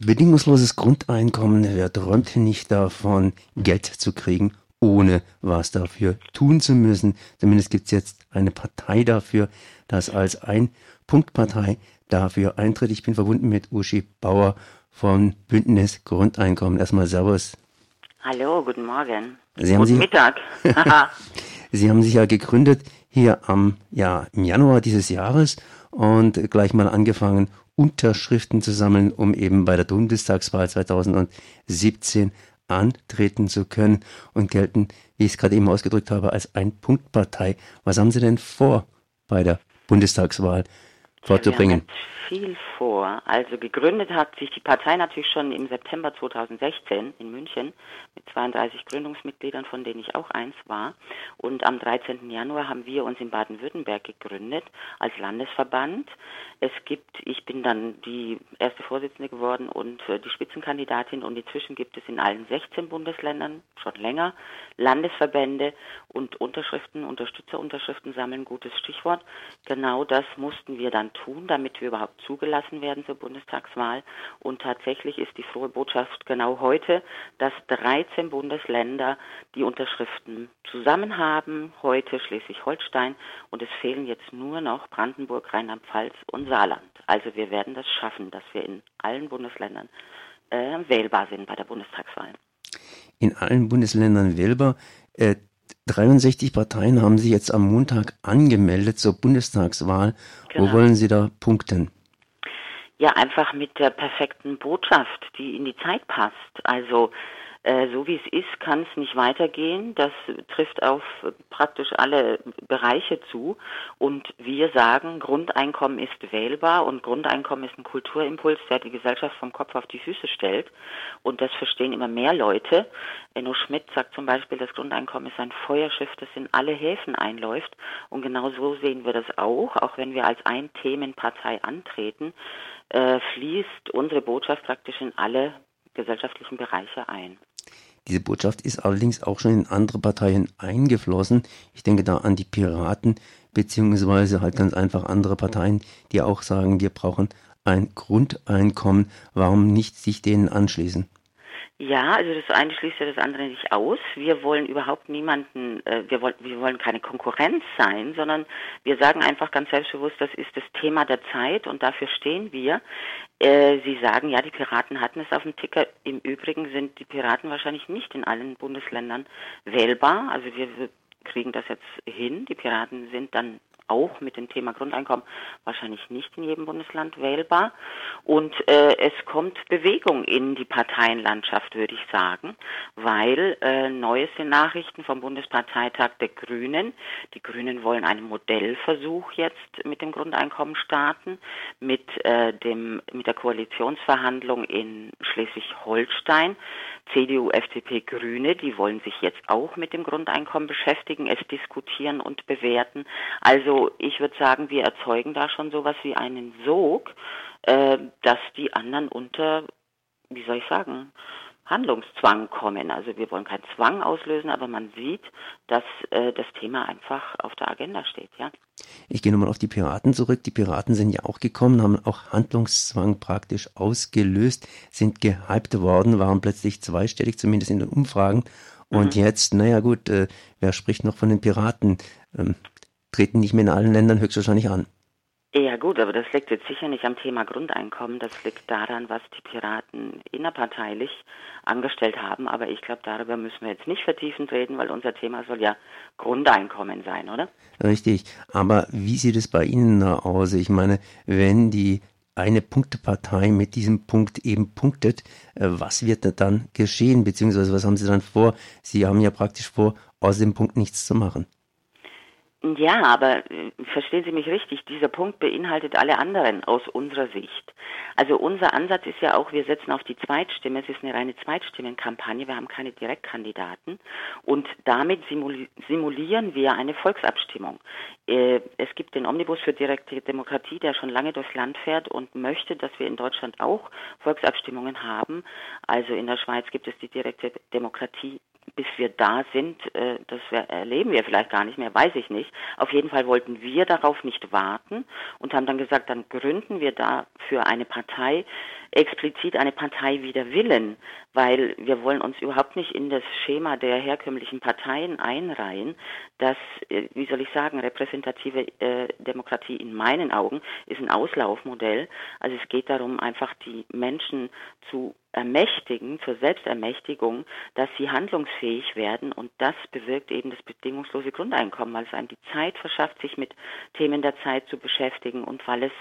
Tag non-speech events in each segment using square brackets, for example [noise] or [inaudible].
Bedingungsloses Grundeinkommen, wer träumt nicht davon, Geld zu kriegen, ohne was dafür tun zu müssen. Zumindest gibt es jetzt eine Partei dafür, das als Ein-Punkt-Partei dafür eintritt. Ich bin verbunden mit Uschi Bauer von Bündnis Grundeinkommen. Erstmal Servus. Hallo, guten Morgen. Sie haben guten sich, Mittag. [laughs] [laughs] Sie haben sich ja gegründet hier am, ja, im Januar dieses Jahres und gleich mal angefangen, Unterschriften zu sammeln, um eben bei der Bundestagswahl 2017 antreten zu können und gelten, wie ich es gerade eben ausgedrückt habe, als Ein-Punkt-Partei. Was haben Sie denn vor bei der Bundestagswahl vorzubringen? Ja, viel vor. Also gegründet hat sich die Partei natürlich schon im September 2016 in München mit 32 Gründungsmitgliedern, von denen ich auch eins war. Und am 13. Januar haben wir uns in Baden-Württemberg gegründet als Landesverband. Es gibt, ich bin dann die erste Vorsitzende geworden und äh, die Spitzenkandidatin und inzwischen gibt es in allen 16 Bundesländern schon länger Landesverbände und Unterschriften, Unterstützerunterschriften sammeln, gutes Stichwort. Genau das mussten wir dann tun, damit wir überhaupt zugelassen werden zur Bundestagswahl. Und tatsächlich ist die frohe Botschaft genau heute, dass 13 Bundesländer die Unterschriften zusammen haben, heute Schleswig-Holstein und es fehlen jetzt nur noch Brandenburg, Rheinland-Pfalz und Saarland. Also wir werden das schaffen, dass wir in allen Bundesländern äh, wählbar sind bei der Bundestagswahl. In allen Bundesländern wählbar. Äh, 63 Parteien haben sich jetzt am Montag angemeldet zur Bundestagswahl. Genau. Wo wollen Sie da punkten? Ja, einfach mit der perfekten Botschaft, die in die Zeit passt. Also so wie es ist, kann es nicht weitergehen. Das trifft auf praktisch alle Bereiche zu. Und wir sagen, Grundeinkommen ist wählbar und Grundeinkommen ist ein Kulturimpuls, der die Gesellschaft vom Kopf auf die Füße stellt. Und das verstehen immer mehr Leute. Enno Schmidt sagt zum Beispiel, das Grundeinkommen ist ein Feuerschiff, das in alle Häfen einläuft. Und genau so sehen wir das auch, auch wenn wir als Ein-Themen-Partei antreten, äh, fließt unsere Botschaft praktisch in alle gesellschaftlichen Bereiche ein. Diese Botschaft ist allerdings auch schon in andere Parteien eingeflossen. Ich denke da an die Piraten, beziehungsweise halt ganz einfach andere Parteien, die auch sagen, wir brauchen ein Grundeinkommen. Warum nicht sich denen anschließen? Ja, also das eine schließt ja das andere nicht aus. Wir wollen überhaupt niemanden, äh, wir, wollen, wir wollen keine Konkurrenz sein, sondern wir sagen einfach ganz selbstbewusst, das ist das Thema der Zeit und dafür stehen wir. Äh, Sie sagen, ja, die Piraten hatten es auf dem Ticker. Im Übrigen sind die Piraten wahrscheinlich nicht in allen Bundesländern wählbar. Also wir kriegen das jetzt hin. Die Piraten sind dann auch mit dem Thema Grundeinkommen wahrscheinlich nicht in jedem Bundesland wählbar. Und äh, es kommt Bewegung in die Parteienlandschaft, würde ich sagen, weil äh, neueste Nachrichten vom Bundesparteitag der Grünen. Die Grünen wollen einen Modellversuch jetzt mit dem Grundeinkommen starten, mit äh, dem mit der Koalitionsverhandlung in Schleswig-Holstein. CDU, FDP, Grüne, die wollen sich jetzt auch mit dem Grundeinkommen beschäftigen, es diskutieren und bewerten. Also ich würde sagen, wir erzeugen da schon sowas wie einen Sog, äh, dass die anderen unter, wie soll ich sagen, Handlungszwang kommen. Also wir wollen keinen Zwang auslösen, aber man sieht, dass äh, das Thema einfach auf der Agenda steht, ja. Ich gehe nochmal auf die Piraten zurück. Die Piraten sind ja auch gekommen, haben auch Handlungszwang praktisch ausgelöst, sind gehypt worden, waren plötzlich zweistellig, zumindest in den Umfragen. Und mhm. jetzt, naja gut, äh, wer spricht noch von den Piraten? Ähm, treten nicht mehr in allen Ländern höchstwahrscheinlich an. Ja gut, aber das liegt jetzt sicher nicht am Thema Grundeinkommen. Das liegt daran, was die Piraten innerparteilich angestellt haben. Aber ich glaube, darüber müssen wir jetzt nicht vertiefend reden, weil unser Thema soll ja Grundeinkommen sein, oder? Richtig. Aber wie sieht es bei Ihnen aus? Ich meine, wenn die eine Punktepartei mit diesem Punkt eben punktet, äh, was wird dann geschehen? Beziehungsweise was haben Sie dann vor? Sie haben ja praktisch vor, aus dem Punkt nichts zu machen. Ja, aber äh, verstehen Sie mich richtig, dieser Punkt beinhaltet alle anderen aus unserer Sicht. Also unser Ansatz ist ja auch, wir setzen auf die Zweitstimme, es ist eine reine Zweitstimmenkampagne, wir haben keine Direktkandidaten und damit simulieren wir eine Volksabstimmung. Äh, es gibt den Omnibus für direkte Demokratie, der schon lange durchs Land fährt und möchte, dass wir in Deutschland auch Volksabstimmungen haben. Also in der Schweiz gibt es die direkte Demokratie bis wir da sind, äh, das erleben wir vielleicht gar nicht mehr, weiß ich nicht. Auf jeden Fall wollten wir darauf nicht warten und haben dann gesagt, dann gründen wir dafür eine Partei, explizit eine Partei wider Willen, weil wir wollen uns überhaupt nicht in das Schema der herkömmlichen Parteien einreihen. Das, äh, wie soll ich sagen, repräsentative äh, Demokratie in meinen Augen ist ein Auslaufmodell. Also es geht darum, einfach die Menschen zu ermächtigen, zur Selbstermächtigung, dass sie handlungsfähig werden und das bewirkt eben das bedingungslose Grundeinkommen, weil es einem die Zeit verschafft, sich mit Themen der Zeit zu beschäftigen und weil es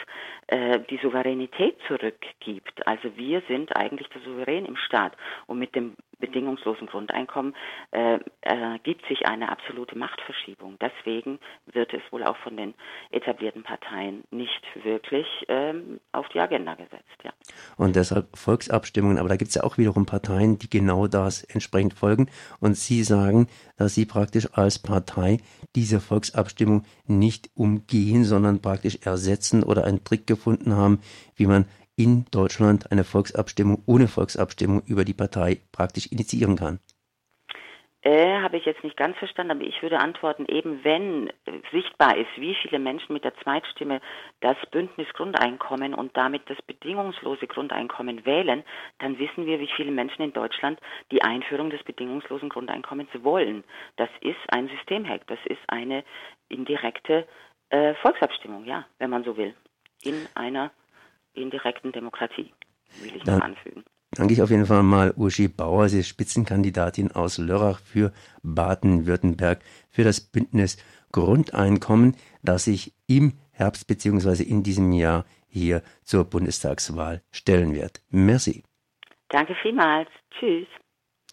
äh, die Souveränität zurückgibt. Also wir sind eigentlich der Souverän im Staat und mit dem bedingungslosen Grundeinkommen äh, ergibt sich eine absolute Machtverschiebung. Deswegen wird es wohl auch von den etablierten Parteien nicht wirklich ähm, auf die Agenda gesetzt. Ja. Und deshalb Volksabstimmungen, aber da gibt es ja auch wiederum Parteien, die genau das entsprechend folgen. Und Sie sagen, dass Sie praktisch als Partei diese Volksabstimmung nicht umgehen, sondern praktisch ersetzen oder einen Trick gefunden haben, wie man in Deutschland eine Volksabstimmung ohne Volksabstimmung über die Partei praktisch initiieren kann? Äh, habe ich jetzt nicht ganz verstanden, aber ich würde antworten, eben wenn sichtbar ist, wie viele Menschen mit der Zweitstimme das Bündnis Grundeinkommen und damit das bedingungslose Grundeinkommen wählen, dann wissen wir, wie viele Menschen in Deutschland die Einführung des bedingungslosen Grundeinkommens wollen. Das ist ein Systemhack, das ist eine indirekte äh, Volksabstimmung, ja, wenn man so will, in einer indirekten Demokratie, will ich Dann noch anfügen. Danke ich auf jeden Fall mal Uschi Bauer. Sie ist Spitzenkandidatin aus Lörrach für Baden-Württemberg für das Bündnis Grundeinkommen, das sich im Herbst bzw. in diesem Jahr hier zur Bundestagswahl stellen wird. Merci. Danke vielmals. Tschüss.